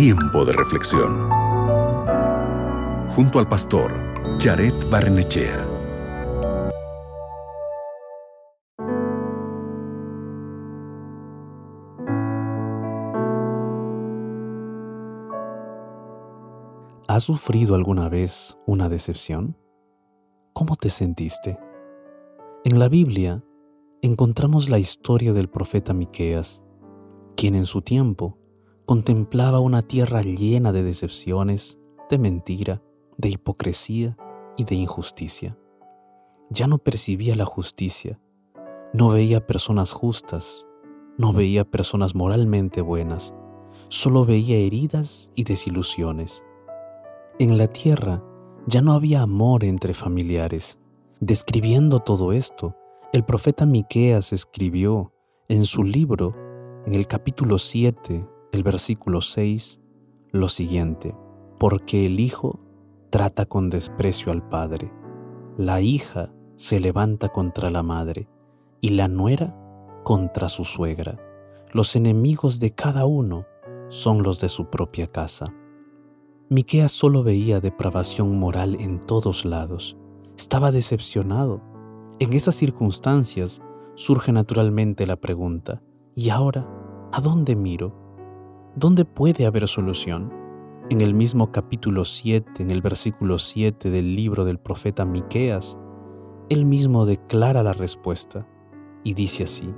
Tiempo de reflexión. Junto al pastor Jared Barnechea. ¿Has sufrido alguna vez una decepción? ¿Cómo te sentiste? En la Biblia encontramos la historia del profeta Miqueas, quien en su tiempo contemplaba una tierra llena de decepciones, de mentira, de hipocresía y de injusticia. Ya no percibía la justicia, no veía personas justas, no veía personas moralmente buenas, solo veía heridas y desilusiones. En la tierra ya no había amor entre familiares. Describiendo todo esto, el profeta Miqueas escribió en su libro, en el capítulo 7, el versículo 6, lo siguiente: Porque el hijo trata con desprecio al padre, la hija se levanta contra la madre y la nuera contra su suegra. Los enemigos de cada uno son los de su propia casa. Miqueas solo veía depravación moral en todos lados. Estaba decepcionado en esas circunstancias surge naturalmente la pregunta, ¿y ahora a dónde miro? ¿Dónde puede haber solución? En el mismo capítulo 7, en el versículo 7 del libro del profeta Miqueas, él mismo declara la respuesta y dice así: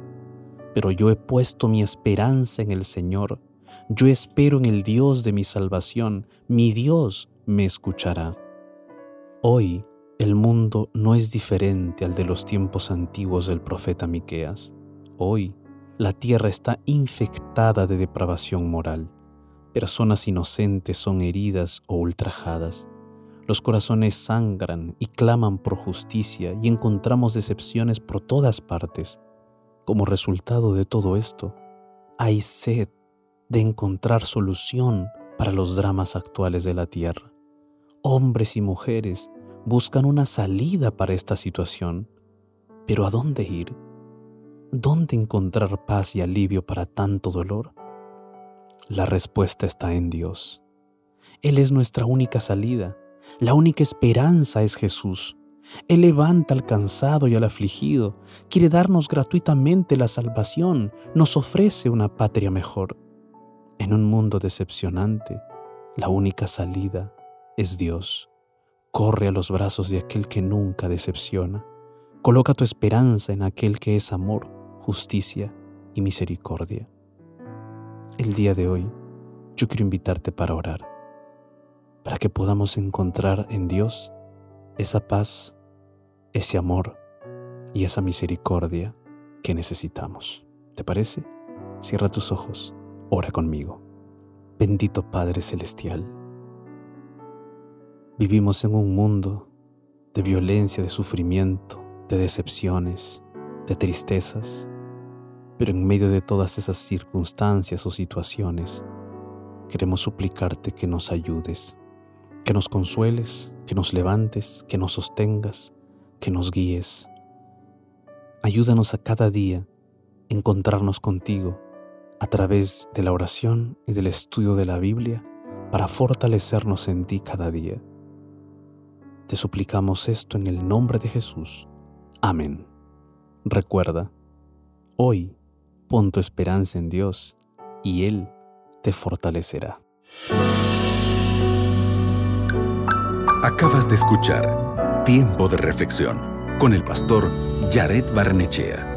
Pero yo he puesto mi esperanza en el Señor, yo espero en el Dios de mi salvación, mi Dios me escuchará. Hoy el mundo no es diferente al de los tiempos antiguos del profeta Miqueas. Hoy, la tierra está infectada de depravación moral. Personas inocentes son heridas o ultrajadas. Los corazones sangran y claman por justicia y encontramos decepciones por todas partes. Como resultado de todo esto, hay sed de encontrar solución para los dramas actuales de la tierra. Hombres y mujeres buscan una salida para esta situación. Pero ¿a dónde ir? ¿Dónde encontrar paz y alivio para tanto dolor? La respuesta está en Dios. Él es nuestra única salida. La única esperanza es Jesús. Él levanta al cansado y al afligido, quiere darnos gratuitamente la salvación, nos ofrece una patria mejor. En un mundo decepcionante, la única salida es Dios. Corre a los brazos de aquel que nunca decepciona. Coloca tu esperanza en aquel que es amor, justicia y misericordia. El día de hoy yo quiero invitarte para orar, para que podamos encontrar en Dios esa paz, ese amor y esa misericordia que necesitamos. ¿Te parece? Cierra tus ojos, ora conmigo. Bendito Padre Celestial Vivimos en un mundo de violencia, de sufrimiento, de decepciones, de tristezas, pero en medio de todas esas circunstancias o situaciones, queremos suplicarte que nos ayudes, que nos consueles, que nos levantes, que nos sostengas, que nos guíes. Ayúdanos a cada día encontrarnos contigo a través de la oración y del estudio de la Biblia para fortalecernos en ti cada día. Te suplicamos esto en el nombre de Jesús. Amén. Recuerda, hoy pon tu esperanza en Dios y Él te fortalecerá. Acabas de escuchar Tiempo de Reflexión con el pastor Jared Barnechea.